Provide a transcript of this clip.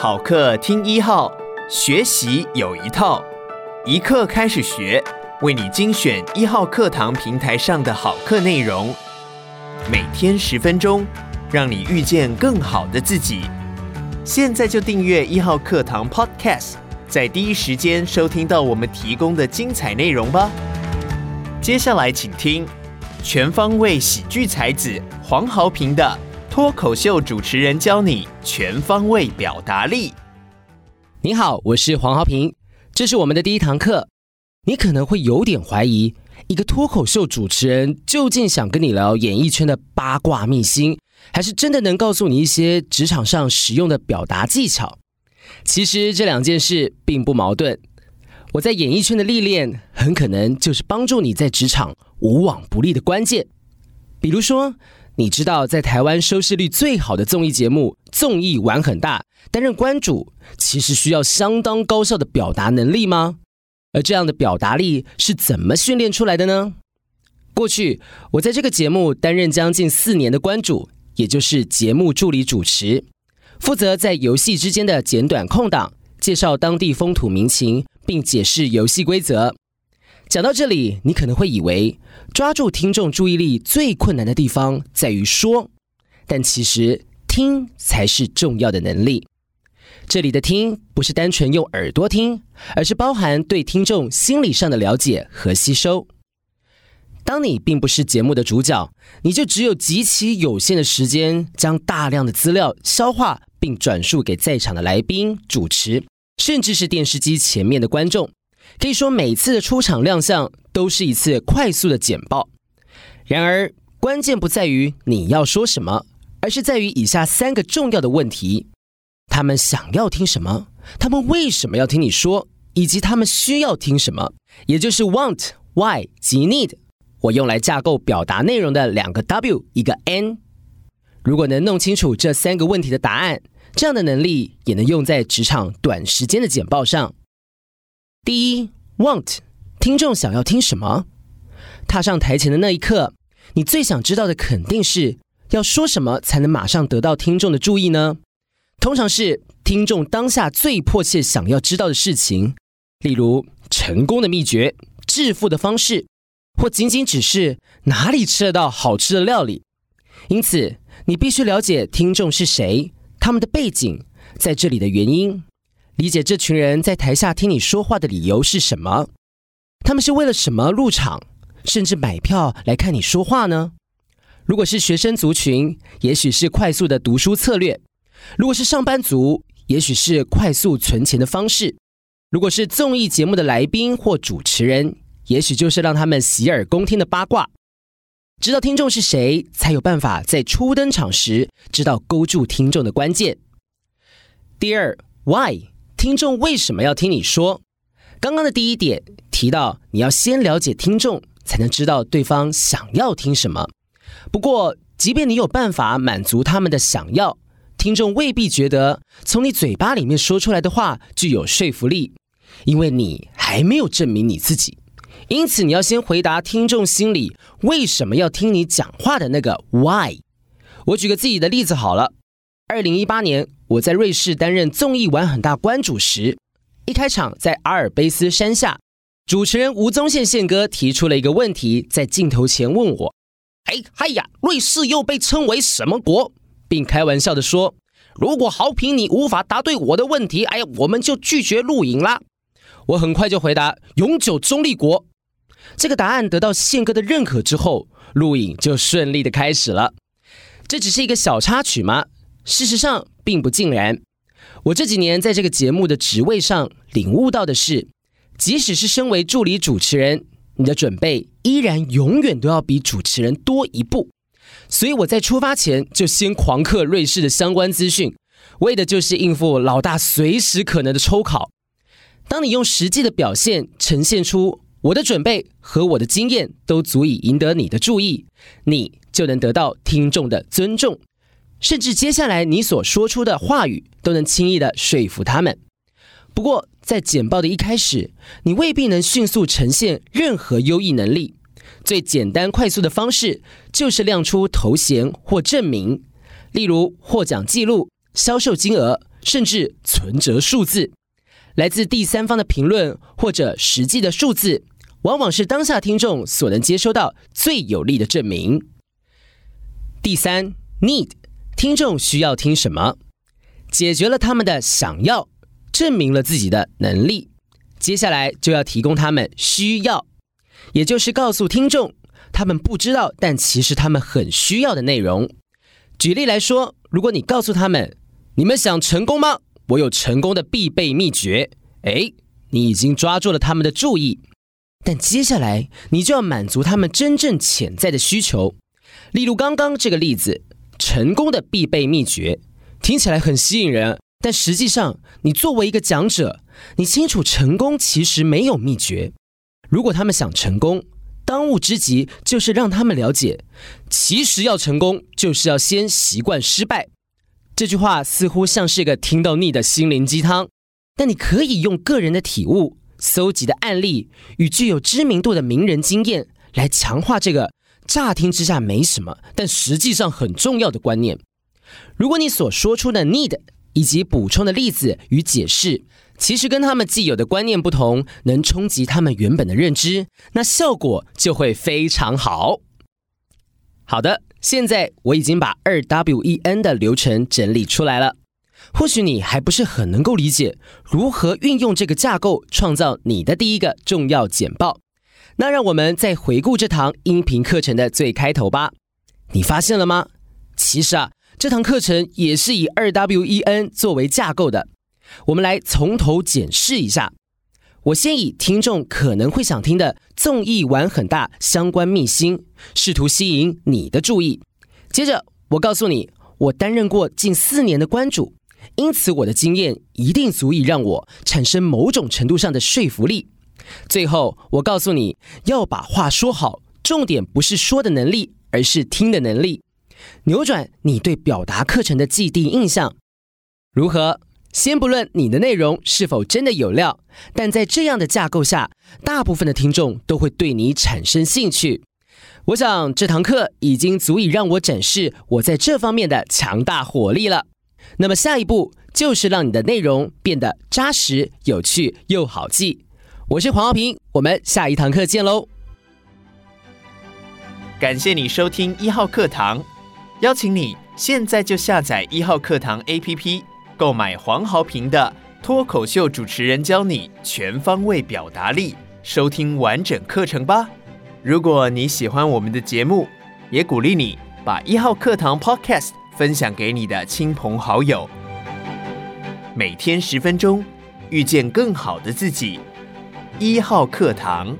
好课听一号，学习有一套，一课开始学，为你精选一号课堂平台上的好课内容，每天十分钟，让你遇见更好的自己。现在就订阅一号课堂 Podcast，在第一时间收听到我们提供的精彩内容吧。接下来请听全方位喜剧才子黄豪平的。脱口秀主持人教你全方位表达力。你好，我是黄豪平，这是我们的第一堂课。你可能会有点怀疑，一个脱口秀主持人究竟想跟你聊演艺圈的八卦秘辛，还是真的能告诉你一些职场上实用的表达技巧？其实这两件事并不矛盾。我在演艺圈的历练，很可能就是帮助你在职场无往不利的关键。比如说，你知道在台湾收视率最好的综艺节目《综艺玩很大》担任关主，其实需要相当高效的表达能力吗？而这样的表达力是怎么训练出来的呢？过去我在这个节目担任将近四年的关主，也就是节目助理主持，负责在游戏之间的简短空档，介绍当地风土民情，并解释游戏规则。讲到这里，你可能会以为抓住听众注意力最困难的地方在于说，但其实听才是重要的能力。这里的听不是单纯用耳朵听，而是包含对听众心理上的了解和吸收。当你并不是节目的主角，你就只有极其有限的时间，将大量的资料消化并转述给在场的来宾、主持，甚至是电视机前面的观众。可以说，每次的出场亮相都是一次快速的简报。然而，关键不在于你要说什么，而是在于以下三个重要的问题：他们想要听什么？他们为什么要听你说？以及他们需要听什么？也就是 want、why 及 need。我用来架构表达内容的两个 W，一个 N。如果能弄清楚这三个问题的答案，这样的能力也能用在职场短时间的简报上。第一，want，听众想要听什么？踏上台前的那一刻，你最想知道的肯定是要说什么才能马上得到听众的注意呢？通常是听众当下最迫切想要知道的事情，例如成功的秘诀、致富的方式，或仅仅只是哪里吃得到好吃的料理。因此，你必须了解听众是谁，他们的背景，在这里的原因。理解这群人在台下听你说话的理由是什么？他们是为了什么入场，甚至买票来看你说话呢？如果是学生族群，也许是快速的读书策略；如果是上班族，也许是快速存钱的方式；如果是综艺节目的来宾或主持人，也许就是让他们洗耳恭听的八卦。知道听众是谁，才有办法在初登场时知道勾住听众的关键。第二，Why？听众为什么要听你说？刚刚的第一点提到，你要先了解听众，才能知道对方想要听什么。不过，即便你有办法满足他们的想要，听众未必觉得从你嘴巴里面说出来的话具有说服力，因为你还没有证明你自己。因此，你要先回答听众心里为什么要听你讲话的那个 why。我举个自己的例子好了。二零一八年，我在瑞士担任综艺玩很大关主时，一开场在阿尔卑斯山下，主持人吴宗宪宪哥提出了一个问题，在镜头前问我：“哎嗨呀，瑞士又被称为什么国？”并开玩笑地说：“如果豪平你无法答对我的问题，哎呀，我们就拒绝录影啦。”我很快就回答：“永久中立国。”这个答案得到宪哥的认可之后，录影就顺利的开始了。这只是一个小插曲吗？事实上，并不尽然。我这几年在这个节目的职位上领悟到的是，即使是身为助理主持人，你的准备依然永远都要比主持人多一步。所以我在出发前就先狂刻瑞士的相关资讯，为的就是应付老大随时可能的抽考。当你用实际的表现呈现出我的准备和我的经验都足以赢得你的注意，你就能得到听众的尊重。甚至接下来你所说出的话语都能轻易地说服他们。不过，在简报的一开始，你未必能迅速呈现任何优异能力。最简单快速的方式就是亮出头衔或证明，例如获奖记录、销售金额、甚至存折数字。来自第三方的评论或者实际的数字，往往是当下听众所能接收到最有力的证明。第三，need，听众需要听什么？解决了他们的想要，证明了自己的能力。接下来就要提供他们需要，也就是告诉听众他们不知道，但其实他们很需要的内容。举例来说，如果你告诉他们，你们想成功吗？我有成功的必备秘诀。诶，你已经抓住了他们的注意，但接下来你就要满足他们真正潜在的需求。例如刚刚这个例子，成功的必备秘诀，听起来很吸引人，但实际上，你作为一个讲者，你清楚成功其实没有秘诀。如果他们想成功，当务之急就是让他们了解，其实要成功，就是要先习惯失败。这句话似乎像是个听到腻的心灵鸡汤，但你可以用个人的体悟、搜集的案例与具有知名度的名人经验来强化这个乍听之下没什么，但实际上很重要的观念。如果你所说出的 need 以及补充的例子与解释，其实跟他们既有的观念不同，能冲击他们原本的认知，那效果就会非常好。好的。现在我已经把二 W E N 的流程整理出来了，或许你还不是很能够理解如何运用这个架构创造你的第一个重要简报。那让我们再回顾这堂音频课程的最开头吧。你发现了吗？其实啊，这堂课程也是以二 W E N 作为架构的。我们来从头检视一下。我先以听众可能会想听的综艺玩很大相关秘辛，试图吸引你的注意。接着，我告诉你，我担任过近四年的关主，因此我的经验一定足以让我产生某种程度上的说服力。最后，我告诉你要把话说好，重点不是说的能力，而是听的能力，扭转你对表达课程的既定印象。如何？先不论你的内容是否真的有料，但在这样的架构下，大部分的听众都会对你产生兴趣。我想这堂课已经足以让我展示我在这方面的强大火力了。那么下一步就是让你的内容变得扎实、有趣又好记。我是黄浩平，我们下一堂课见喽！感谢你收听一号课堂，邀请你现在就下载一号课堂 APP。购买黄豪平的脱口秀主持人教你全方位表达力，收听完整课程吧。如果你喜欢我们的节目，也鼓励你把一号课堂 Podcast 分享给你的亲朋好友。每天十分钟，遇见更好的自己。一号课堂。